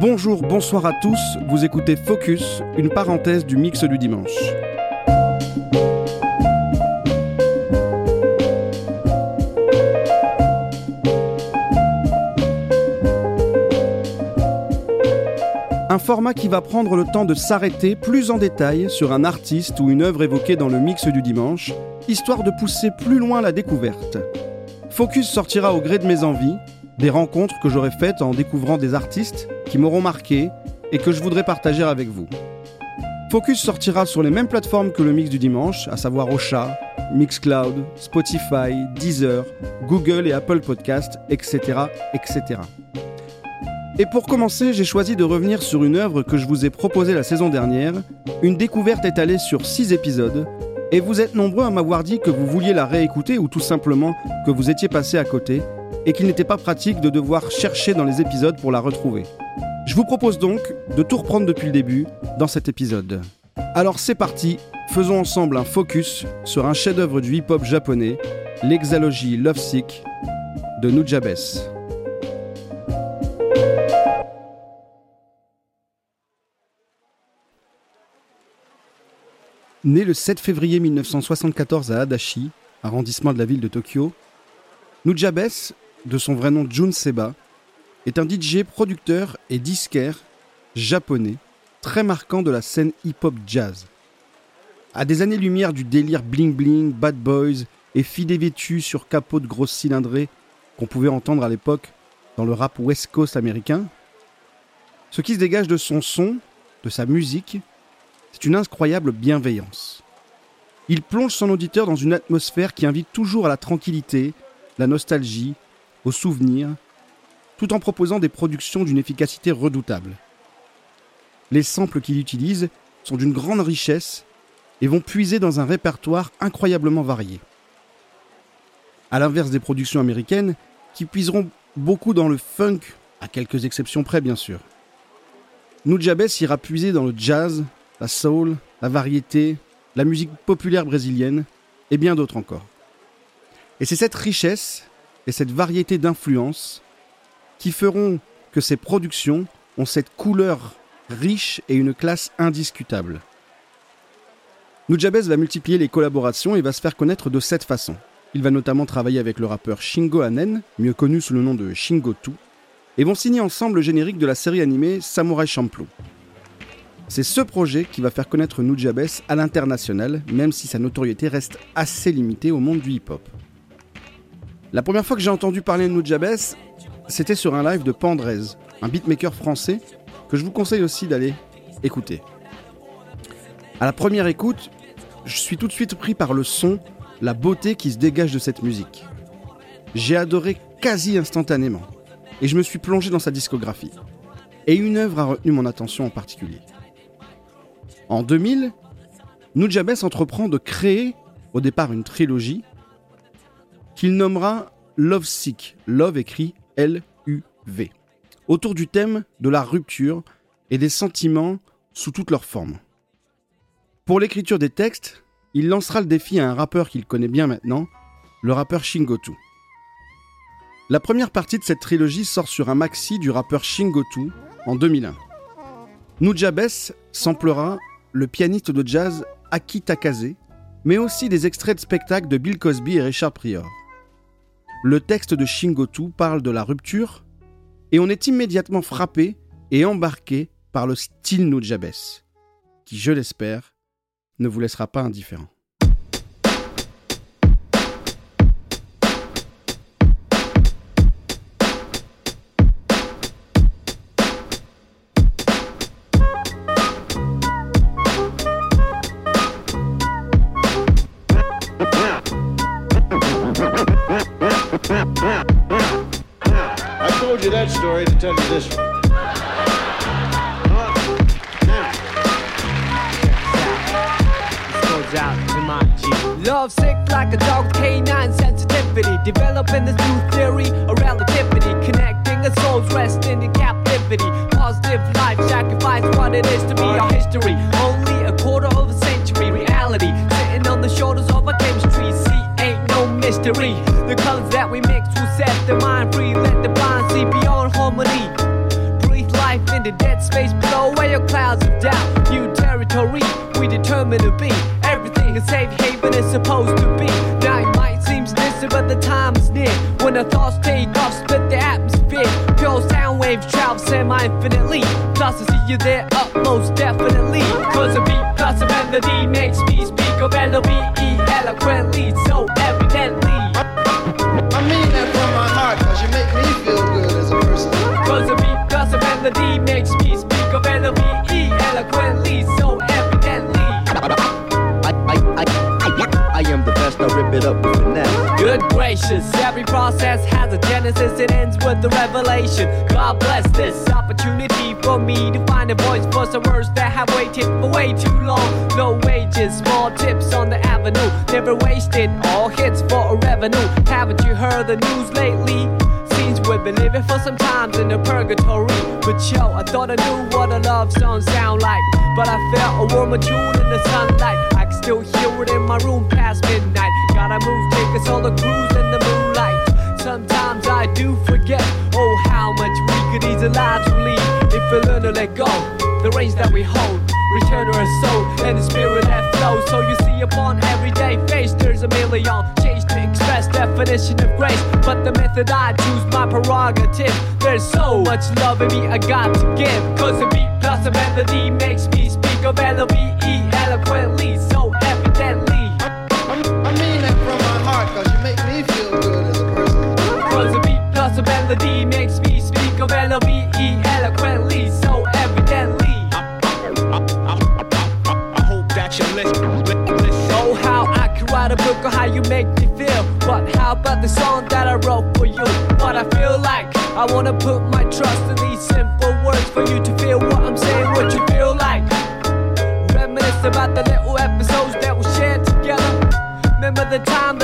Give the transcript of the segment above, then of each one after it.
Bonjour, bonsoir à tous, vous écoutez Focus, une parenthèse du mix du dimanche. Un format qui va prendre le temps de s'arrêter plus en détail sur un artiste ou une œuvre évoquée dans le mix du dimanche, histoire de pousser plus loin la découverte. Focus sortira au gré de mes envies, des rencontres que j'aurai faites en découvrant des artistes qui m'auront marqué et que je voudrais partager avec vous. Focus sortira sur les mêmes plateformes que le mix du dimanche, à savoir Ocha, Mixcloud, Spotify, Deezer, Google et Apple Podcast, etc., etc. Et pour commencer, j'ai choisi de revenir sur une œuvre que je vous ai proposée la saison dernière, une découverte étalée sur 6 épisodes, et vous êtes nombreux à m'avoir dit que vous vouliez la réécouter ou tout simplement que vous étiez passé à côté, et qu'il n'était pas pratique de devoir chercher dans les épisodes pour la retrouver. Je vous propose donc de tout reprendre depuis le début dans cet épisode. Alors c'est parti, faisons ensemble un focus sur un chef-d'œuvre du hip-hop japonais, l'exalogie Lovesick de Nujabes. Né le 7 février 1974 à Adachi, arrondissement de la ville de Tokyo, Nujabes, de son vrai nom Jun Seba, est un DJ producteur et disquaire japonais très marquant de la scène hip-hop jazz. À des années-lumière du délire bling-bling, bad boys et filles dévêtues sur capot de grosses cylindrées qu'on pouvait entendre à l'époque dans le rap West Coast américain, ce qui se dégage de son son, de sa musique, c'est une incroyable bienveillance. Il plonge son auditeur dans une atmosphère qui invite toujours à la tranquillité, la nostalgie, au souvenir, tout en proposant des productions d'une efficacité redoutable. Les samples qu'il utilise sont d'une grande richesse et vont puiser dans un répertoire incroyablement varié. À l'inverse des productions américaines, qui puiseront beaucoup dans le funk, à quelques exceptions près bien sûr. Nujabes ira puiser dans le jazz, la soul, la variété, la musique populaire brésilienne et bien d'autres encore. Et c'est cette richesse et cette variété d'influences qui feront que ces productions ont cette couleur riche et une classe indiscutable. Nujabes va multiplier les collaborations et va se faire connaître de cette façon. Il va notamment travailler avec le rappeur Shingo Anen, mieux connu sous le nom de Shingo 2, et vont signer ensemble le générique de la série animée Samurai Champloo. C'est ce projet qui va faire connaître Nujabes à l'international, même si sa notoriété reste assez limitée au monde du hip-hop. La première fois que j'ai entendu parler de Nujabes, c'était sur un live de Pandrez, un beatmaker français que je vous conseille aussi d'aller écouter. À la première écoute, je suis tout de suite pris par le son, la beauté qui se dégage de cette musique. J'ai adoré quasi instantanément et je me suis plongé dans sa discographie. Et une œuvre a retenu mon attention en particulier. En 2000, Nujabes entreprend de créer au départ une trilogie qu'il nommera Love Sick, Love écrit L-U-V, autour du thème de la rupture et des sentiments sous toutes leurs formes. Pour l'écriture des textes, il lancera le défi à un rappeur qu'il connaît bien maintenant, le rappeur Shingotu. La première partie de cette trilogie sort sur un maxi du rappeur Shingotu en 2001. Nujabes samplera le pianiste de jazz Aki Takase, mais aussi des extraits de spectacles de Bill Cosby et Richard Pryor. Le texte de Shingotu parle de la rupture, et on est immédiatement frappé et embarqué par le style Nujabes, qui, je l'espère, ne vous laissera pas indifférent. Love sick like a dog, canine sensitivity. Developing this new theory of relativity. Connecting a soul's resting in captivity. Positive life sacrifice what it is to be our history. Only a quarter of a century reality. Sitting on the shoulders of our chemistry. See, ain't no mystery. The colors that we mix will set the mind free. The dead space below where your clouds of doubt. New territory we determine to be. Everything a safe haven is supposed to be. It might seem distant, but the time is near. When the thoughts take off, split the atmosphere. Pure sound waves travel semi infinitely. Plus, I see you there up most definitely. Cause a beat plus a melody makes me speak of L-O-V-E eloquently, so evidently. Every process has a genesis, it ends with a revelation. God bless this opportunity for me to find a voice for some words that have waited for way too long. No wages, small tips on the avenue, never wasted, all hits for a revenue. Haven't you heard the news lately? We've been living for some times in a purgatory. But yo, I thought I knew what a love song sound like. But I felt a warmer tune in the sunlight. I can still hear it in my room past midnight. Gotta move, take us all a cruise in the moonlight. Sometimes I do forget, oh, how much we could ease alive to leave if we learn to let go. The reins that we hold, return to our soul and the spirit that flows. So you see, upon everyday face, there's a million change to express definition of grace. But the method I choose, my prerogative. There's so much love in me I got to give. Cause a beat plus a melody makes me speak of L-O-V-E eloquently, melody makes me speak of L-O-V-E eloquently, so evidently. I hope that you listen. Oh, how I could write a book on how you make me feel. But how about the song that I wrote for you? What I feel like, I wanna put my trust in these simple words for you to feel what I'm saying, what you feel like. Reminisce about the little episodes that we shared together. Remember the time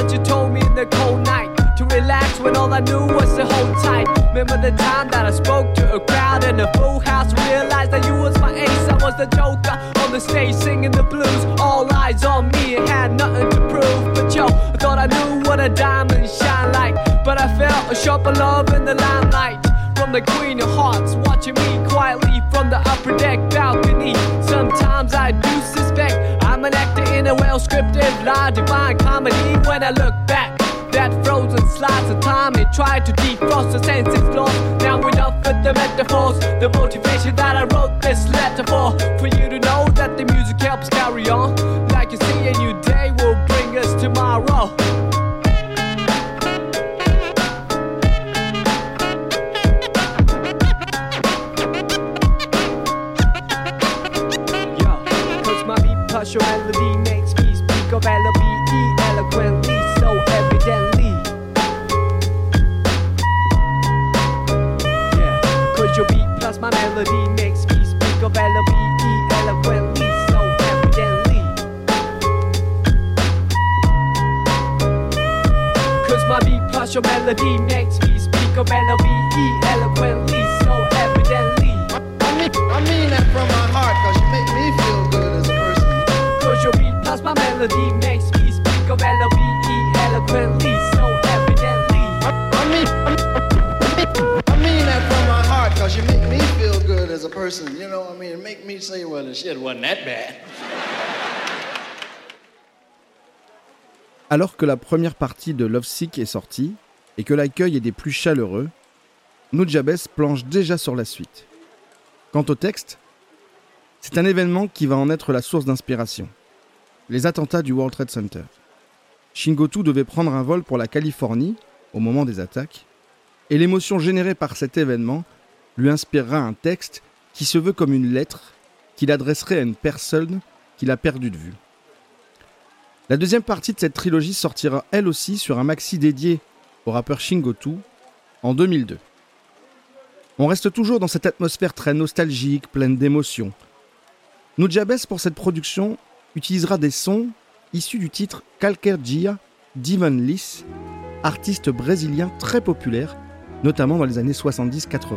I knew was to hold tight. Remember the time that I spoke to a crowd in a full house, realized that you was my ace, I was the joker on the stage singing the blues. All eyes on me and had nothing to prove. But yo, I thought I knew what a diamond shine like, but I felt a sharper love in the limelight. From the Queen of Hearts, watching me quietly from the upper deck balcony. Sometimes I do suspect I'm an actor in a well scripted, lie, divine comedy. When I look back, tried to defrost the senses lost. Now enough with the metaphors, the motivation that I wrote this letter for. For you to know that the music helps carry on. Que la première partie de Love Sick est sortie et que l'accueil est des plus chaleureux, Nujabes planche déjà sur la suite. Quant au texte, c'est un événement qui va en être la source d'inspiration. Les attentats du World Trade Center. Shingotu devait prendre un vol pour la Californie au moment des attaques, et l'émotion générée par cet événement lui inspirera un texte qui se veut comme une lettre qu'il adresserait à une personne qu'il a perdue de vue. La deuxième partie de cette trilogie sortira elle aussi sur un maxi dédié au rappeur Shingotu en 2002. On reste toujours dans cette atmosphère très nostalgique, pleine d'émotions. Nujabes pour cette production utilisera des sons issus du titre Calquer Dia d'Ivan Lis, artiste brésilien très populaire, notamment dans les années 70-80.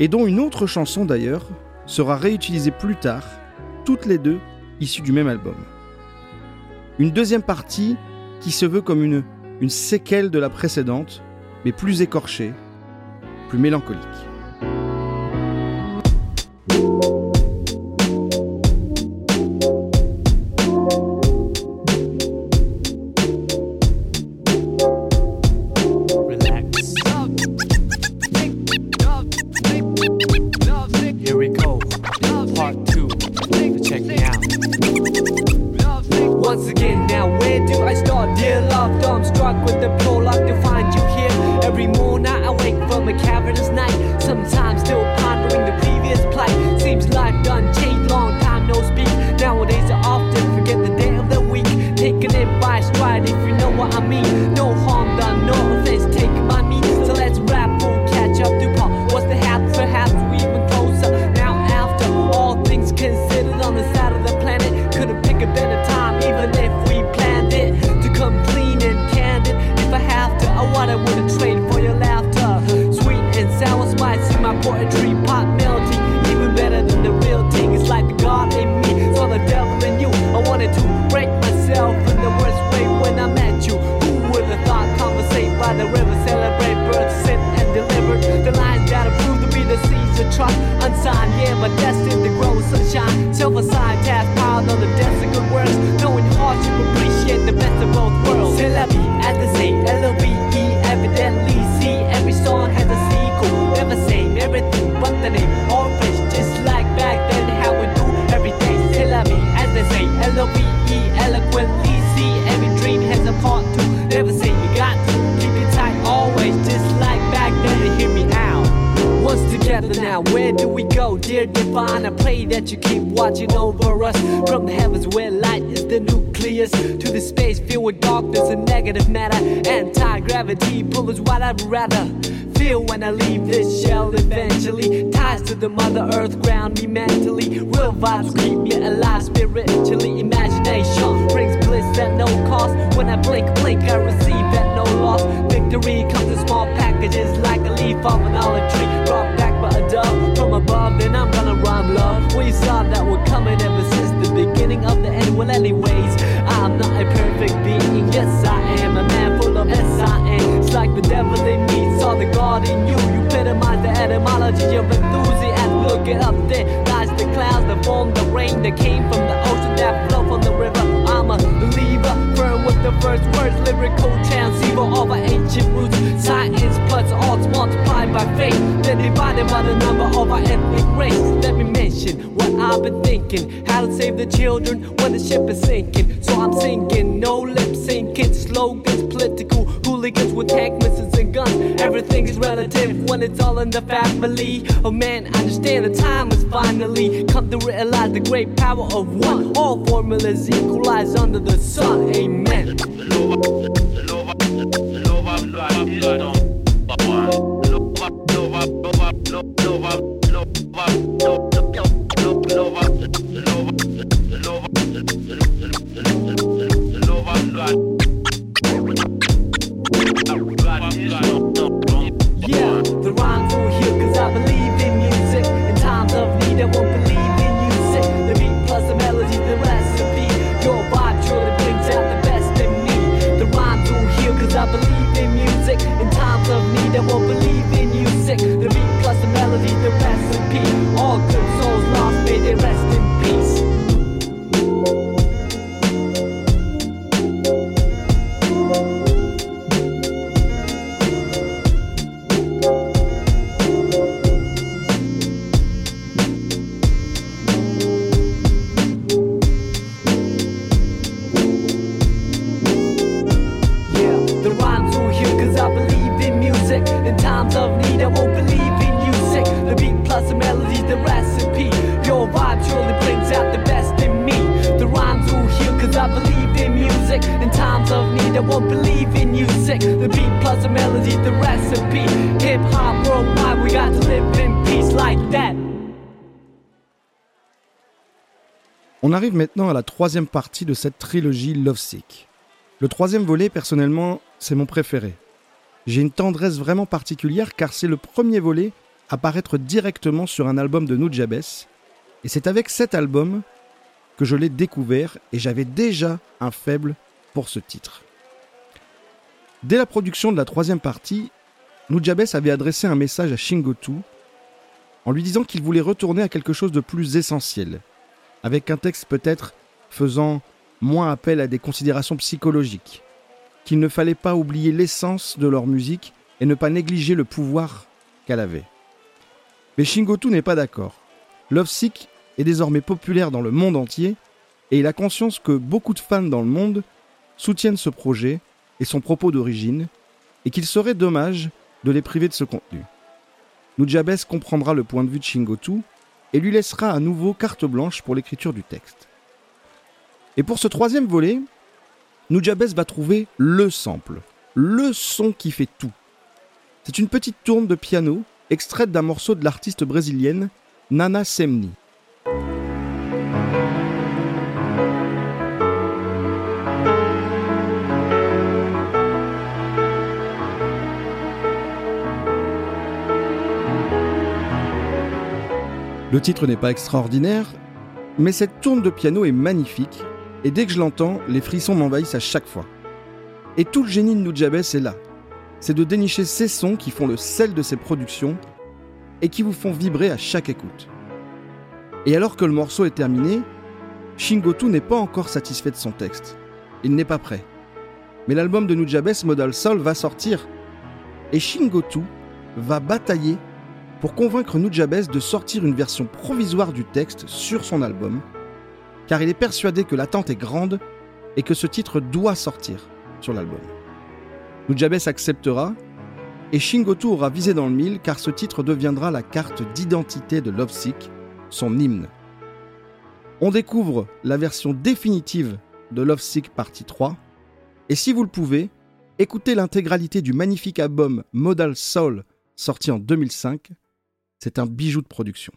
Et dont une autre chanson d'ailleurs sera réutilisée plus tard, toutes les deux issues du même album. Une deuxième partie qui se veut comme une, séquelle de la précédente, mais plus écorchée, plus mélancolique. poetry. the mother earth the rain that came from the ocean that flowed from the river the first words, lyrical chants, of our ancient roots. Science plus arts multiplied by faith, then divided by the number of our ethnic race. Let me mention what I've been thinking, how to save the children when the ship is sinking. So I'm sinking, no lip syncing, slogans, political hooligans with tank missiles and guns. Everything is relative when it's all in the family. Oh man, I understand the time has finally come to realize the great power of one. All formulas equalize under the sun. Amen. Nova, Nova, Nova, Nova, Nova, On arrive maintenant à la troisième partie de cette trilogie Love Sick. Le troisième volet, personnellement, c'est mon préféré. J'ai une tendresse vraiment particulière car c'est le premier volet à paraître directement sur un album de Nujabes. Et c'est avec cet album que je l'ai découvert et j'avais déjà un faible ce titre. Dès la production de la troisième partie, Nujabes avait adressé un message à Shingotu en lui disant qu'il voulait retourner à quelque chose de plus essentiel, avec un texte peut-être faisant moins appel à des considérations psychologiques, qu'il ne fallait pas oublier l'essence de leur musique et ne pas négliger le pouvoir qu'elle avait. Mais Shingotu n'est pas d'accord. Love Sick est désormais populaire dans le monde entier et il a conscience que beaucoup de fans dans le monde soutiennent ce projet et son propos d'origine et qu'il serait dommage de les priver de ce contenu. Nujabes comprendra le point de vue de Shingotu et lui laissera à nouveau carte blanche pour l'écriture du texte. Et pour ce troisième volet, Nujabes va trouver le sample, le son qui fait tout. C'est une petite tourne de piano extraite d'un morceau de l'artiste brésilienne Nana Semni. Le titre n'est pas extraordinaire, mais cette tourne de piano est magnifique, et dès que je l'entends, les frissons m'envahissent à chaque fois. Et tout le génie de Nujabes est là. C'est de dénicher ces sons qui font le sel de ses productions et qui vous font vibrer à chaque écoute. Et alors que le morceau est terminé, Shingotu n'est pas encore satisfait de son texte. Il n'est pas prêt. Mais l'album de Nujabes Modal Soul va sortir. Et Shingotu va batailler pour convaincre Nujabes de sortir une version provisoire du texte sur son album, car il est persuadé que l'attente est grande et que ce titre doit sortir sur l'album. Nujabes acceptera et Shingotu aura visé dans le mille car ce titre deviendra la carte d'identité de Lovesick, son hymne. On découvre la version définitive de Lovesick partie 3 et si vous le pouvez, écoutez l'intégralité du magnifique album Modal Soul sorti en 2005 c'est un bijou de production.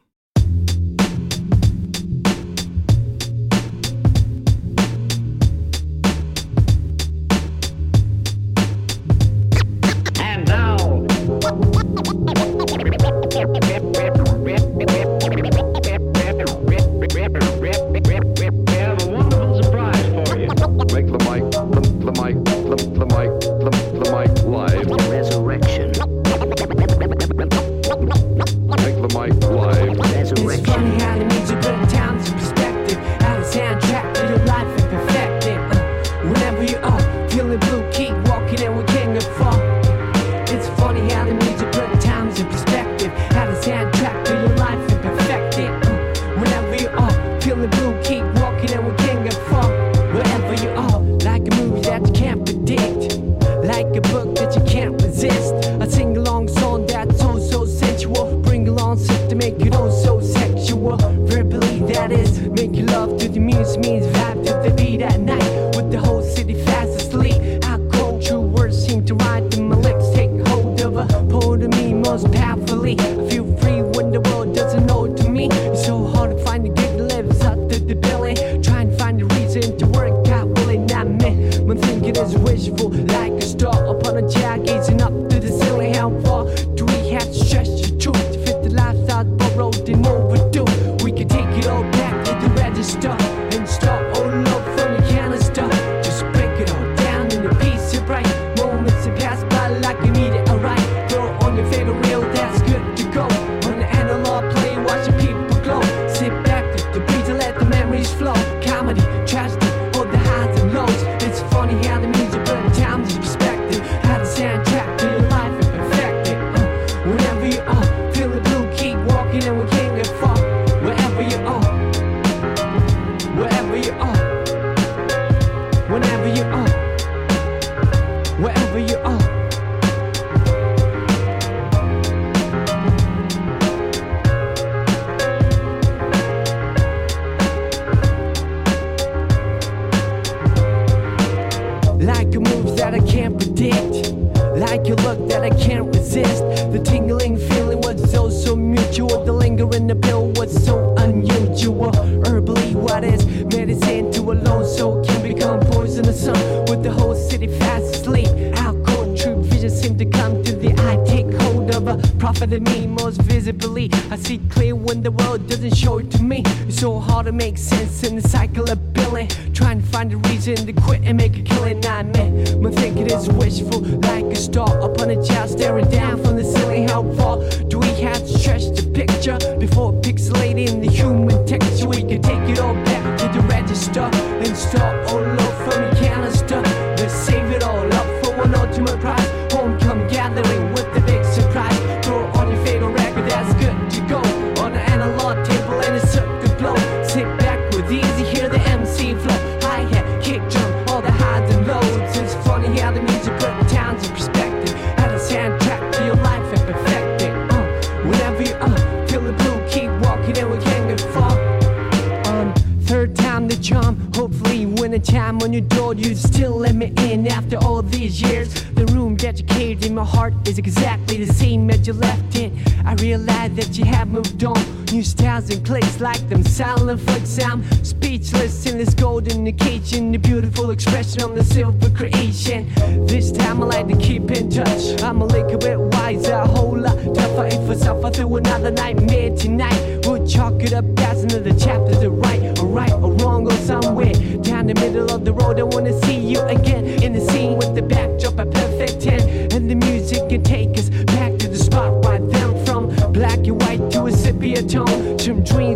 Heart is exactly the same as you left it. I realize that you have moved on. New styles and clicks like them silent flicks. I'm speechless in this golden occasion. The beautiful expression on the silver creation. This time I like to keep in touch. I'm a little bit wiser, a whole lot tougher. If I suffer through another nightmare tonight, we'll chalk it up as another chapter to write.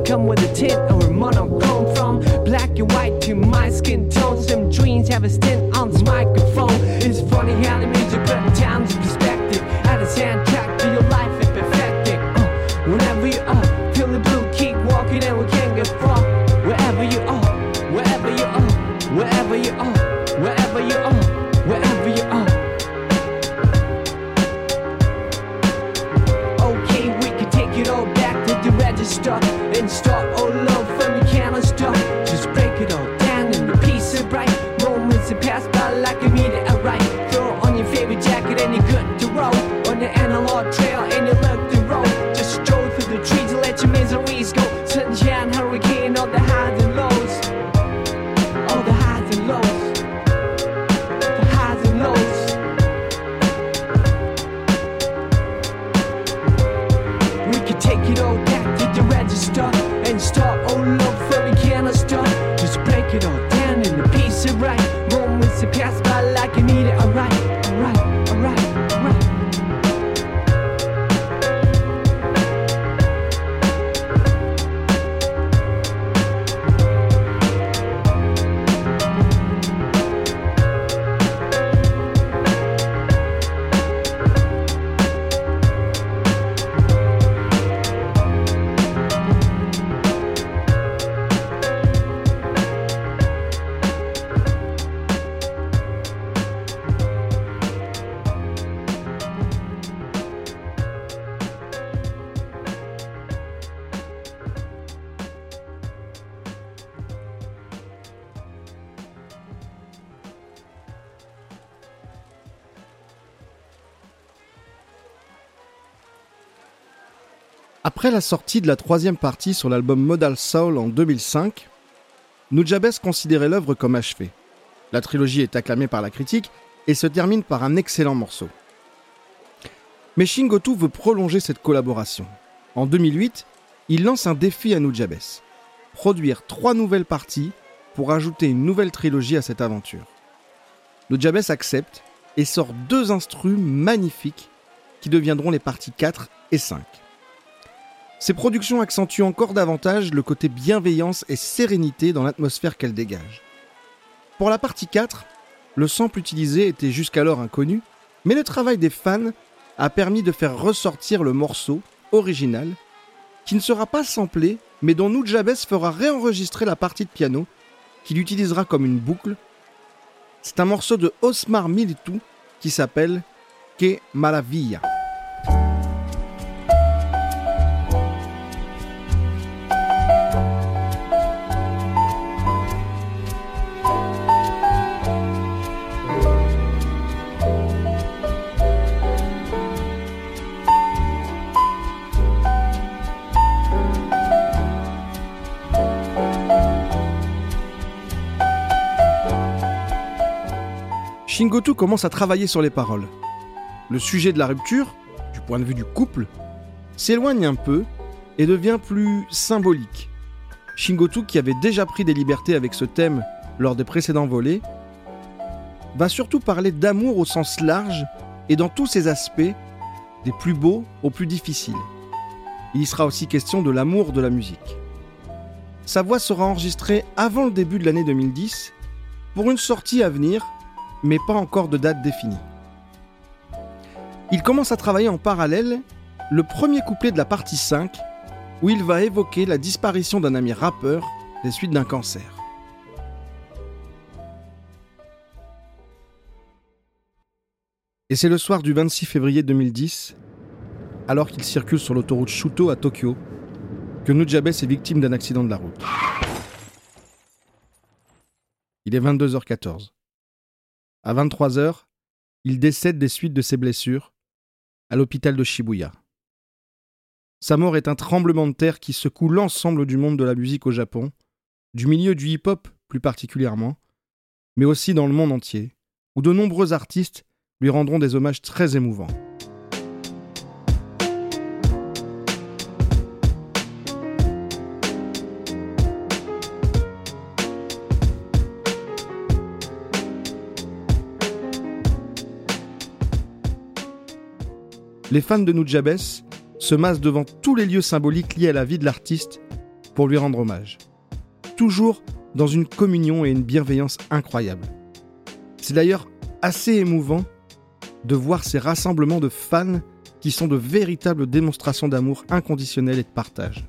Come with a tint or a monochrome from black and white to my skin tone. Some dreams have a stint Après la sortie de la troisième partie sur l'album Modal Soul en 2005, Nujabes considérait l'œuvre comme achevée. La trilogie est acclamée par la critique et se termine par un excellent morceau. Mais Shingotu veut prolonger cette collaboration. En 2008, il lance un défi à Nujabes produire trois nouvelles parties pour ajouter une nouvelle trilogie à cette aventure. Nujabes accepte et sort deux instrus magnifiques qui deviendront les parties 4 et 5. Ces productions accentuent encore davantage le côté bienveillance et sérénité dans l'atmosphère qu'elles dégagent. Pour la partie 4, le sample utilisé était jusqu'alors inconnu, mais le travail des fans a permis de faire ressortir le morceau original, qui ne sera pas samplé, mais dont Nujabes fera réenregistrer la partie de piano, qu'il utilisera comme une boucle. C'est un morceau de Osmar Militou qui s'appelle Que Maravilla. Shingotu commence à travailler sur les paroles. Le sujet de la rupture, du point de vue du couple, s'éloigne un peu et devient plus symbolique. Shingotu, qui avait déjà pris des libertés avec ce thème lors des précédents volets, va surtout parler d'amour au sens large et dans tous ses aspects, des plus beaux aux plus difficiles. Il y sera aussi question de l'amour de la musique. Sa voix sera enregistrée avant le début de l'année 2010 pour une sortie à venir, mais pas encore de date définie. Il commence à travailler en parallèle le premier couplet de la partie 5, où il va évoquer la disparition d'un ami rappeur des suites d'un cancer. Et c'est le soir du 26 février 2010, alors qu'il circule sur l'autoroute Shuto à Tokyo, que Nujabes est victime d'un accident de la route. Il est 22h14. À 23h, il décède des suites de ses blessures à l'hôpital de Shibuya. Sa mort est un tremblement de terre qui secoue l'ensemble du monde de la musique au Japon, du milieu du hip-hop plus particulièrement, mais aussi dans le monde entier, où de nombreux artistes lui rendront des hommages très émouvants. Les fans de Nujabes se massent devant tous les lieux symboliques liés à la vie de l'artiste pour lui rendre hommage. Toujours dans une communion et une bienveillance incroyables. C'est d'ailleurs assez émouvant de voir ces rassemblements de fans qui sont de véritables démonstrations d'amour inconditionnel et de partage.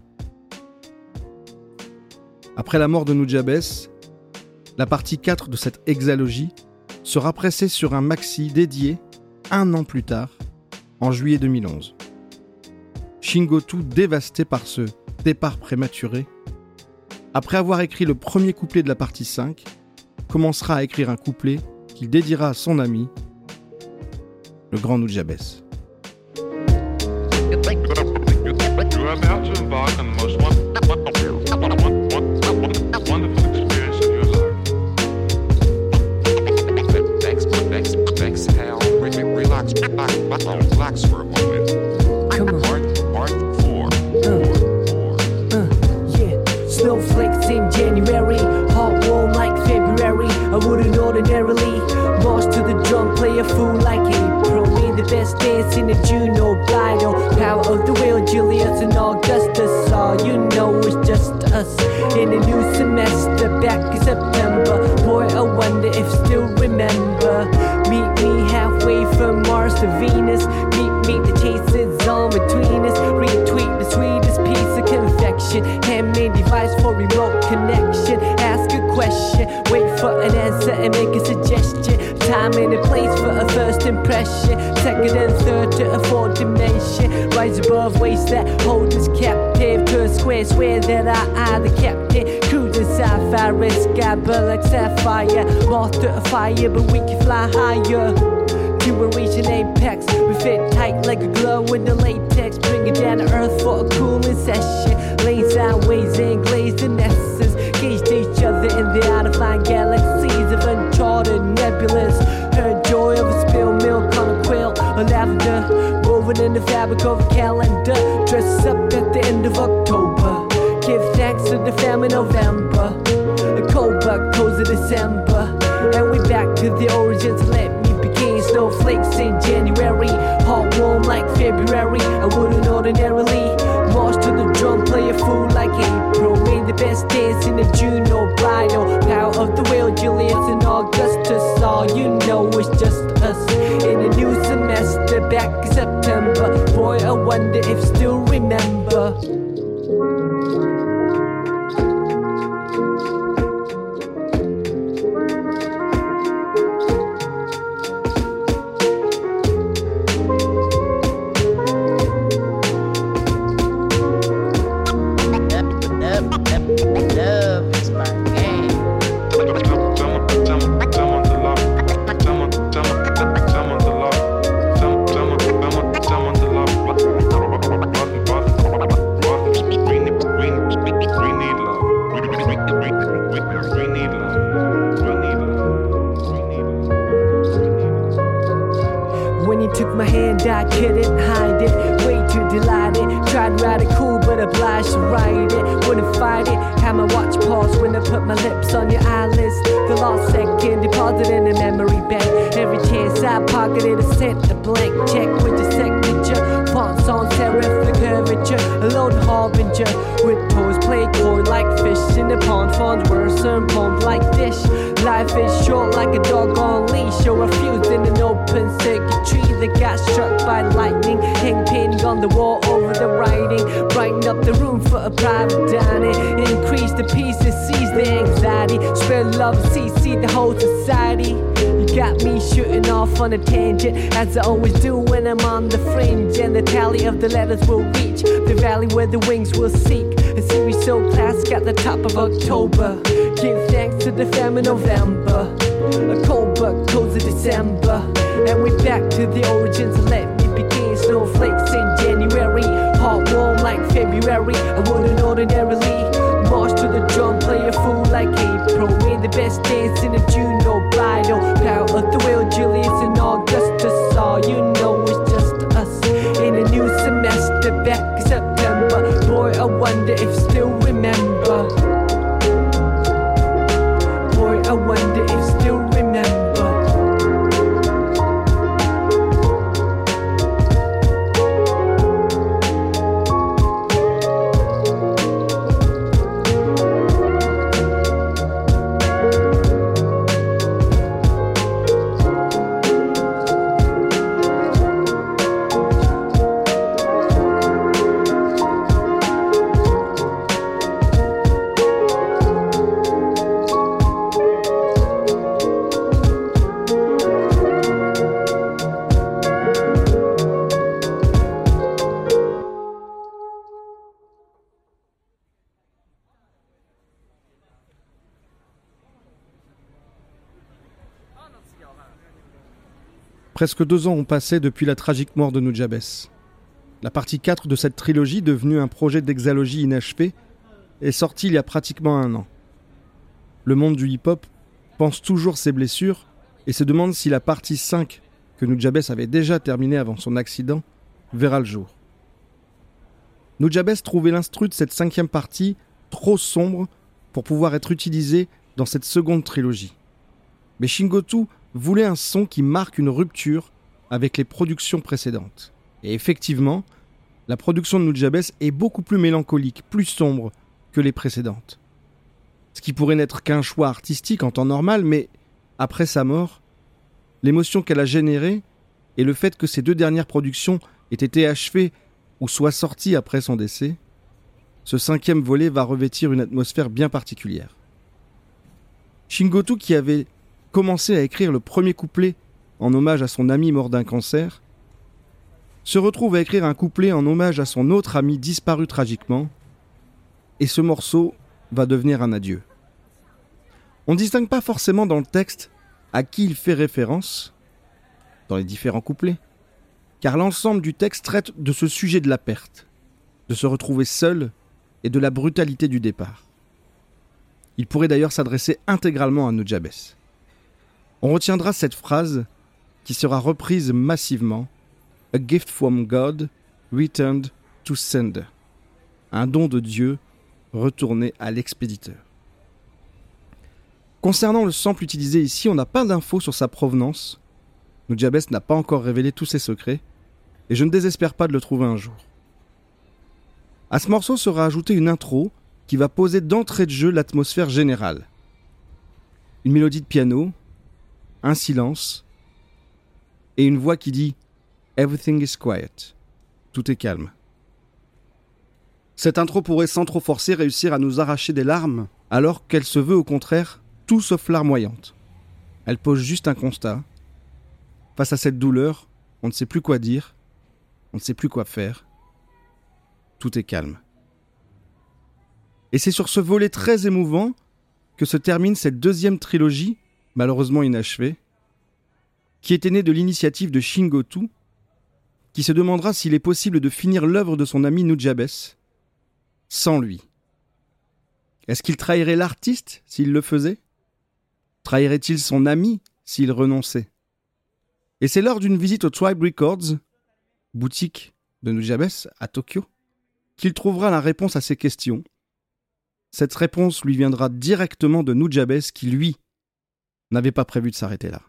Après la mort de Nujabes, la partie 4 de cette hexalogie sera pressée sur un maxi dédié un an plus tard, en juillet 2011. Shingotu, dévasté par ce départ prématuré, après avoir écrit le premier couplet de la partie 5, commencera à écrire un couplet qu'il dédiera à son ami, le grand Nujabes. In the June or bridal. Power of the wheel, Julius and Augustus. All you know is just us in a new semester back in September. Boy, I wonder if still remember. Meet me halfway from Mars to Venus. Meet me, the chase is on between us. Retweet the sweetest piece of confection. Handmade device for remote connection. Ask a question, wait for an answer and make a suggestion. Time and a place for a first impression. Second and third to a fourth dimension. Rise above ways that hold us captive to a square. Swear that I, I the captain. Cruising sapphire, sky, but like sapphire. Moth to a fire, but we can fly higher. You will reach an apex. We fit tight like a glove with the latex. Bring it down to earth for a cooling session. Lane sideways and glazed in essence. Gauged each other in the out of line galaxies still remember. Harbinger with toes play coy like fish in the pond. Worse and poems like dish. Life is short like a dog on leash or a fuse in an open circuit tree that got struck by lightning. Hang painting on the wall over the writing. Brighten up the room for a private dining. Increase the peace and seize the anxiety. Spread love, see, see the whole society. Got me shooting off on a tangent, as I always do when I'm on the fringe. And the tally of the letters will reach the valley where the wings will seek. A series so classic at the top of October. Give thanks to the fam in November. A cold but cozy December. And we're back to the origins. Let me begin. Snowflakes in January. Hot warm like February. I wouldn't ordinarily march to the drum, play a fool like April. We're the best dance in a Juno Power of the wheel, Julius and Augustus. All you know Presque deux ans ont passé depuis la tragique mort de Nujabes. La partie 4 de cette trilogie, devenue un projet d'exalogie inachevé, est sortie il y a pratiquement un an. Le monde du hip-hop pense toujours ses blessures et se demande si la partie 5, que Nujabes avait déjà terminée avant son accident, verra le jour. Nujabes trouvait l'instru de cette cinquième partie trop sombre pour pouvoir être utilisé dans cette seconde trilogie. Mais Shingotu voulait un son qui marque une rupture avec les productions précédentes. Et effectivement, la production de Nujabes est beaucoup plus mélancolique, plus sombre que les précédentes. Ce qui pourrait n'être qu'un choix artistique en temps normal, mais après sa mort, l'émotion qu'elle a générée et le fait que ces deux dernières productions aient été achevées ou soient sorties après son décès, ce cinquième volet va revêtir une atmosphère bien particulière. Shingotu, qui avait commencé à écrire le premier couplet en hommage à son ami mort d'un cancer, se retrouve à écrire un couplet en hommage à son autre ami disparu tragiquement, et ce morceau va devenir un adieu. On ne distingue pas forcément dans le texte à qui il fait référence, dans les différents couplets, car l'ensemble du texte traite de ce sujet de la perte, de se retrouver seul et de la brutalité du départ. Il pourrait d'ailleurs s'adresser intégralement à Nujabes. On retiendra cette phrase qui sera reprise massivement A gift from God returned to sender. Un don de Dieu retourné à l'expéditeur. Concernant le sample utilisé ici, on n'a pas d'infos sur sa provenance. Nujabes n'a pas encore révélé tous ses secrets, et je ne désespère pas de le trouver un jour. À ce morceau sera ajoutée une intro qui va poser d'entrée de jeu l'atmosphère générale. Une mélodie de piano, un silence et une voix qui dit Everything is quiet. Tout est calme. Cette intro pourrait sans trop forcer réussir à nous arracher des larmes, alors qu'elle se veut au contraire tout sauf larmoyante. Elle pose juste un constat. Face à cette douleur, on ne sait plus quoi dire, on ne sait plus quoi faire. Tout est calme. Et c'est sur ce volet très émouvant que se termine cette deuxième trilogie, malheureusement inachevée, qui était née de l'initiative de Shingotu, qui se demandera s'il est possible de finir l'œuvre de son ami Nujabes sans lui. Est-ce qu'il trahirait l'artiste s'il le faisait? Trahirait-il son ami s'il renonçait? Et c'est lors d'une visite au Tribe Records, boutique de Nujabes à Tokyo, qu'il trouvera la réponse à ses questions. Cette réponse lui viendra directement de Nujabes qui, lui, n'avait pas prévu de s'arrêter là.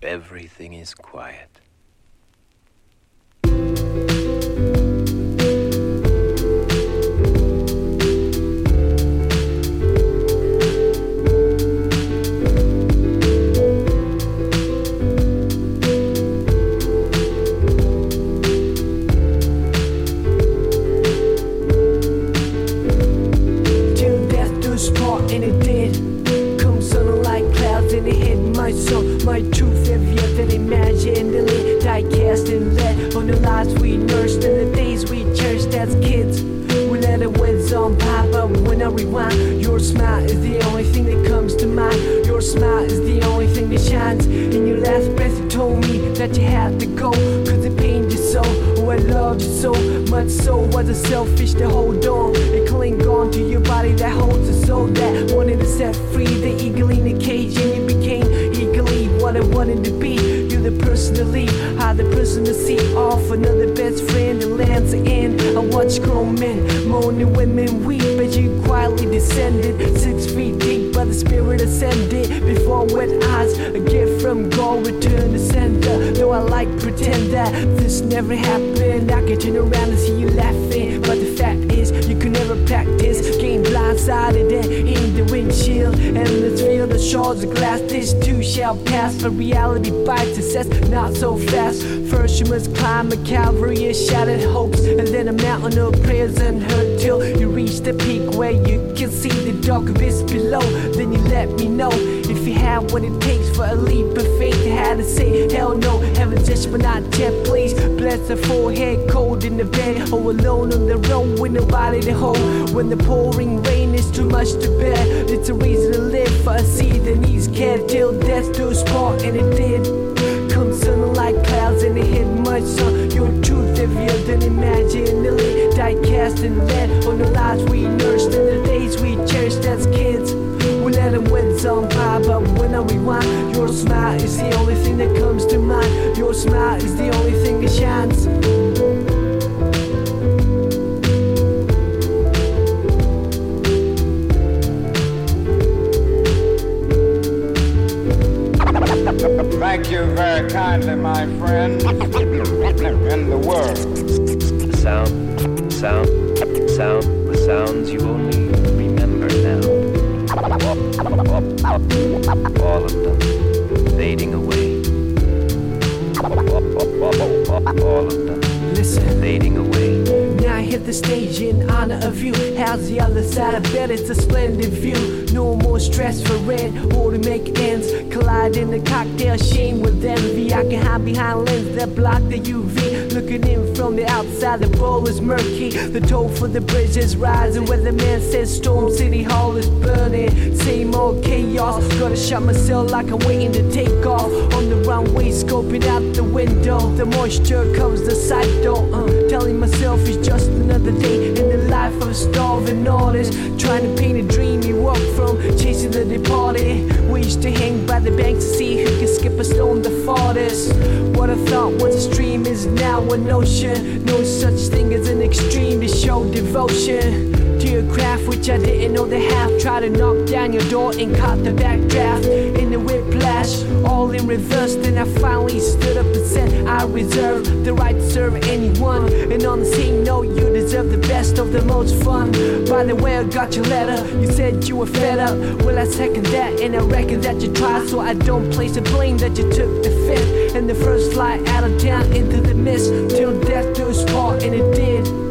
Everything is quiet. I rewind. Your smile is the only thing that comes to mind. Your smile is the only thing that shines. In your last breath, you told me that you had to go. Cause it pained you so. Oh, I loved you so much. So was it selfish to hold on and cling on to your body that holds a soul that wanted to set free the eagle in the cage. And you became eagerly what I wanted to be. You're the person to leave, I the person to see off. Another best friend that lands end. I watch grown men moaning, women weep as you quietly descended six feet deep. By the spirit ascended before wet eyes. A gift from God, return to sender. Though I like pretend that this never happened. I can turn around and see you laughing, but the fact is you can never practice. And in the windshield, and let's feel the shards of glass. This too shall pass, but reality bites success not so fast. First you must climb a Calvary of shattered hopes, and then a mountain of prayers unheard till you reach the peak where you can see the dark abyss below. Then you let me know if you have what it takes for a leap of faith. Had to say hell no, heaven just but not yet. Please bless the forehead, cold in the bed, or alone on the road with nobody to hold. When the pouring rain is too much to bear, it's a reason to live for a seed that needs care till death do part, and it did. Come sun like clouds and it hit my son. Your truth imagined. The lit die cast and lead on the lives we nursed and the days we cherished as kids. We let them win some fire, but when I rewind, your smile is the only thing that comes to mind. Your smile is the only thing that shines. Thank you very kindly, my friend. In the world. The sound, sound, sound, the sounds you only All of them fading away. All of them Listen. fading away. Now I hit the stage in honor of you. How's the other side? I bet it's a splendid view. No more stress for rent or to make ends. Collide in the cocktail shame with envy. I can hide behind lenses that block the UV. Looking in from the outside, the bowl is murky. The toll for the bridge is rising. Where the man says Storm City Hall is burning. Same old chaos. Gotta shut myself like I'm waiting to take off. On the runway, scoping out the window. The moisture covers the sight, though. Uh, telling myself it's just another day in the life of a starving artist. Trying to paint a dream from, chasing the departed. We used to hang by the bank to see who could skip a stone the farthest. What I thought was a stream is now an ocean. No such thing as an extreme to show devotion to your craft, which I didn't know they have. Try to knock down your door and caught the backdraft in the whiplash, all in reverse. Then I finally stood up and said, I reserve the right to serve anyone. And on the same note, you deserve the best of the most fun. By the way, I got your letter. You said you were fed up. Well, I second that, and I reckon that you tried, so I don't place the blame that you took the fifth and the first flight out of town into the mist till death do us part, and it did.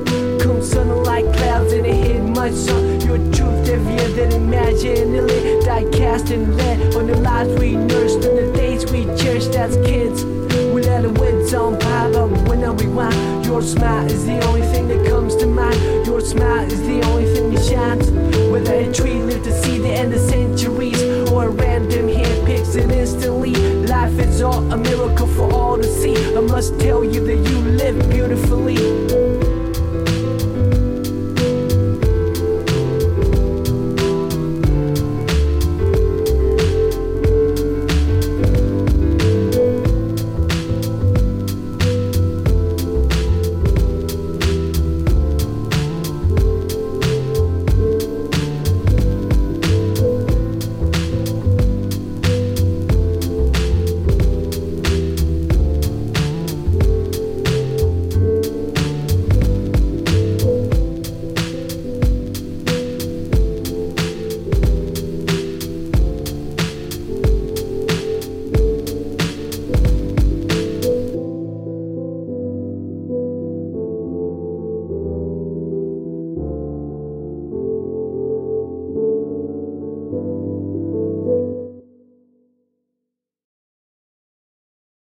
Sun like clouds and it hit my son. Your truth heavier than imagined. The lit die cast and lead on the lives we nursed and the days we cherished as kids. We that the wind's on fire, but when I rewind, your smile is the only thing that comes to mind. Your smile is the only thing that shines. Whether a tree lived to see the end of centuries, or a random hand picks it instantly. Life is all a miracle for all to see. I must tell you that you live beautifully.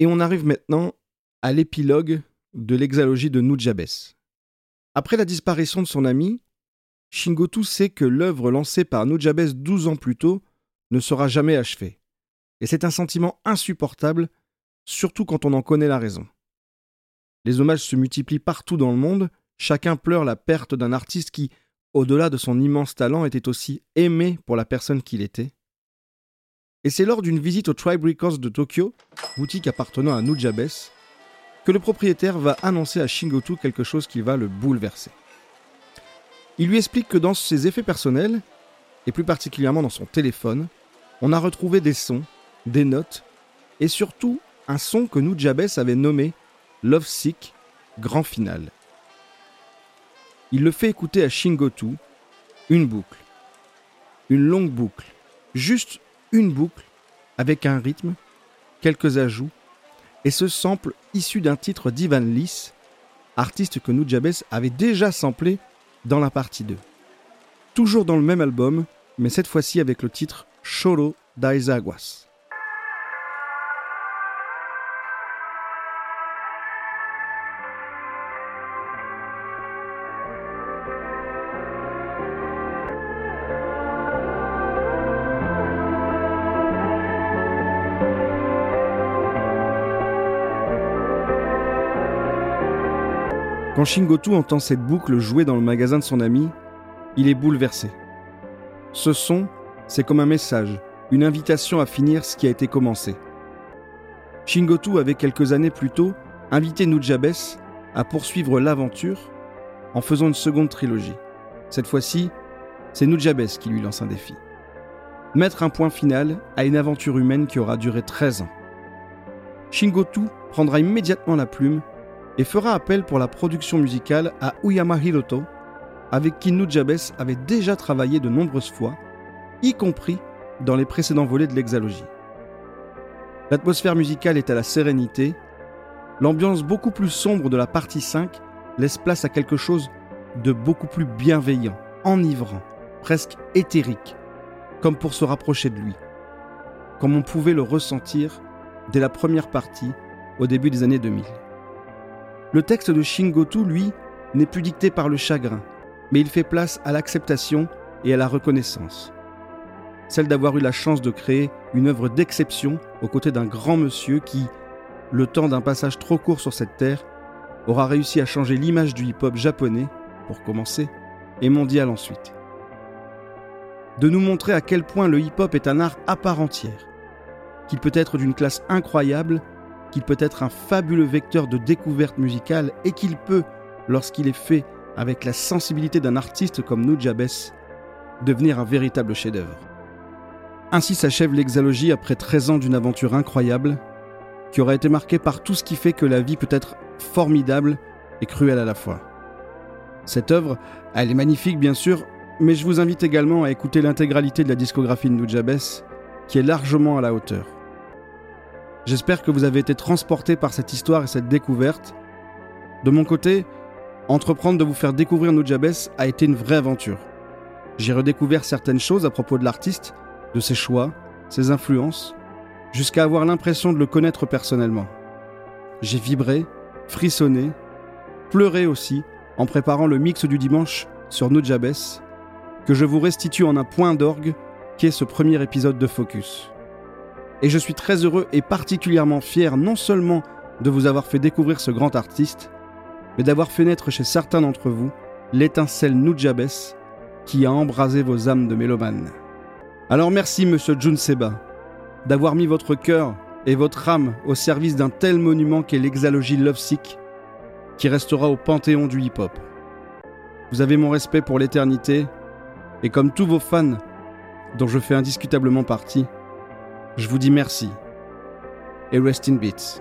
Et on arrive maintenant à l'épilogue de l'exalogie de Nujabes. Après la disparition de son ami, Shingotu sait que l'œuvre lancée par Nujabes 12 ans plus tôt ne sera jamais achevée. Et c'est un sentiment insupportable, surtout quand on en connaît la raison. Les hommages se multiplient partout dans le monde, chacun pleure la perte d'un artiste qui, au-delà de son immense talent, était aussi aimé pour la personne qu'il était. Et c'est lors d'une visite au Tribe Records de Tokyo, boutique appartenant à Nujabes, que le propriétaire va annoncer à Shingotu quelque chose qui va le bouleverser. Il lui explique que dans ses effets personnels, et plus particulièrement dans son téléphone, on a retrouvé des sons, des notes, et surtout un son que Nujabes avait nommé Love Sick Grand Final. Il le fait écouter à Shingotu, une boucle, une longue boucle, juste une boucle avec un rythme, quelques ajouts, et ce sample issu d'un titre d'Ivan Lis, artiste que Nujabes avait déjà samplé dans la partie 2. Toujours dans le même album, mais cette fois-ci avec le titre Choro das Quand Shingotu entend cette boucle jouer dans le magasin de son ami, il est bouleversé. Ce son, c'est comme un message, une invitation à finir ce qui a été commencé. Shingotu avait quelques années plus tôt invité Nujabes à poursuivre l'aventure en faisant une seconde trilogie. Cette fois-ci, c'est Nujabes qui lui lance un défi. Mettre un point final à une aventure humaine qui aura duré 13 ans. Shingotu prendra immédiatement la plume et fera appel pour la production musicale à Uyama Hiroto, avec qui Nujabes avait déjà travaillé de nombreuses fois, y compris dans les précédents volets de l'exalogie. L'atmosphère musicale est à la sérénité, l'ambiance beaucoup plus sombre de la partie 5 laisse place à quelque chose de beaucoup plus bienveillant, enivrant, presque éthérique, comme pour se rapprocher de lui, comme on pouvait le ressentir dès la première partie au début des années 2000. Le texte de Shingotu, lui, n'est plus dicté par le chagrin, mais il fait place à l'acceptation et à la reconnaissance. Celle d'avoir eu la chance de créer une œuvre d'exception aux côtés d'un grand monsieur qui, le temps d'un passage trop court sur cette terre, aura réussi à changer l'image du hip-hop japonais, pour commencer, et mondial ensuite. De nous montrer à quel point le hip-hop est un art à part entière, qu'il peut être d'une classe incroyable qu'il peut être un fabuleux vecteur de découverte musicale et qu'il peut, lorsqu'il est fait avec la sensibilité d'un artiste comme Nujabes, devenir un véritable chef-d'œuvre. Ainsi s'achève l'exalogie après 13 ans d'une aventure incroyable, qui aura été marquée par tout ce qui fait que la vie peut être formidable et cruelle à la fois. Cette œuvre, elle est magnifique bien sûr, mais je vous invite également à écouter l'intégralité de la discographie de Nujabes, qui est largement à la hauteur. J'espère que vous avez été transporté par cette histoire et cette découverte. De mon côté, entreprendre de vous faire découvrir Nujabes a été une vraie aventure. J'ai redécouvert certaines choses à propos de l'artiste, de ses choix, ses influences, jusqu'à avoir l'impression de le connaître personnellement. j'ai vibré, frissonné, pleuré aussi en préparant le mix du dimanche sur Nujabes, que je vous restitue en un point d'orgue qu'est ce premier épisode de Focus. Et je suis très heureux et particulièrement fier non seulement de vous avoir fait découvrir ce grand artiste, mais d'avoir fait naître chez certains d'entre vous l'étincelle Nujabes qui a embrasé vos âmes de mélomanes. Alors merci, monsieur Jun Seba, d'avoir mis votre cœur et votre âme au service d'un tel monument qu'est l'exalogie Lovesick, qui restera au panthéon du hip-hop. Vous avez mon respect pour l'éternité, et comme tous vos fans, dont je fais indiscutablement partie, je vous dis merci. Et rest in beats.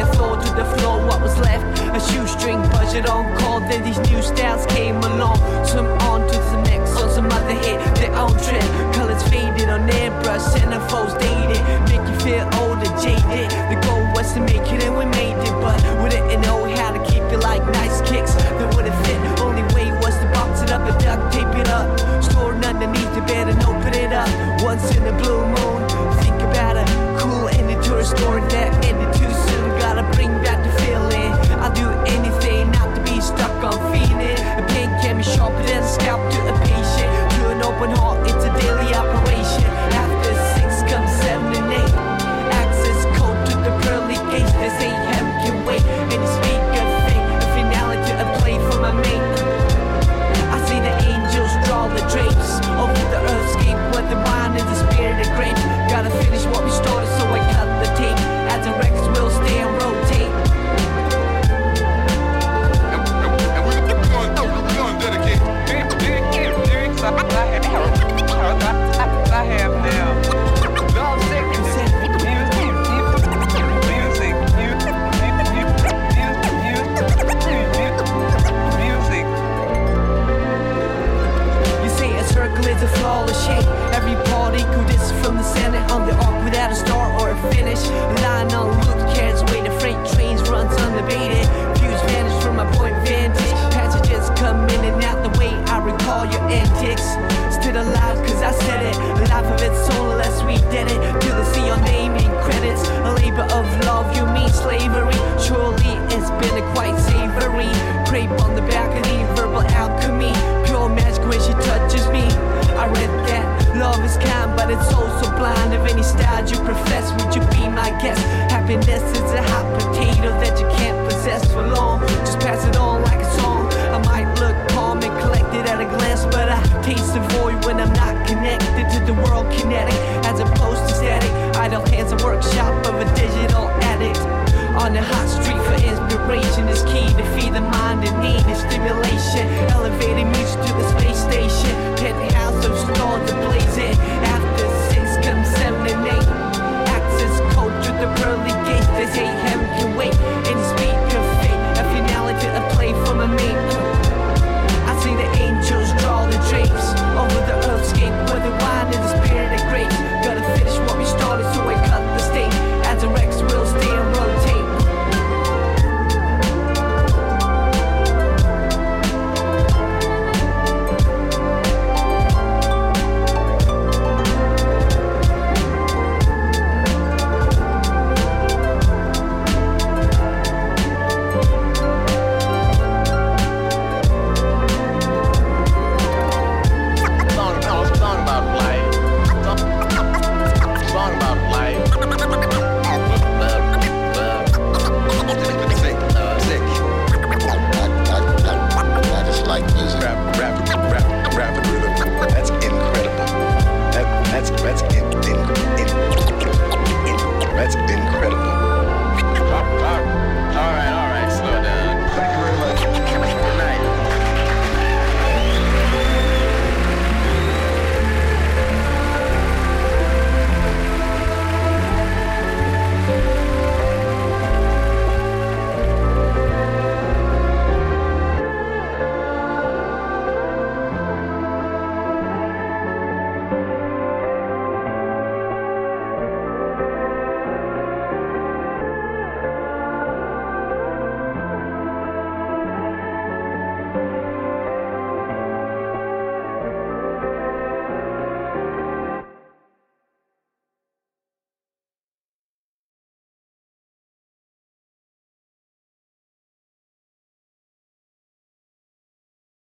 At floor to the floor. What was left? A shoestring budget on call. Then these new styles came along. Some on to the next, on some other hit their own trend. Colors faded on airbrush, centerfolds dated. Make you feel old and jaded. The goal was to make it and we made it, but we didn't know how to keep it like nice kicks that wouldn't fit. Only way was to box it up and duct tape it up. Store it underneath the bed and open it up. Once in a blue moon, think about a cool ending to a that ended do anything not to be stuck on feeling. A pain can be sharper than a scalp to a patient. To an open heart, it's a daily operation. After six comes seven and eight. Access code to the pearly gates. They say heaven can wait. You speak of fate. A finale to a play for my mate. I see the angels draw the drapes over the earthscape where the mind and the spirit are great.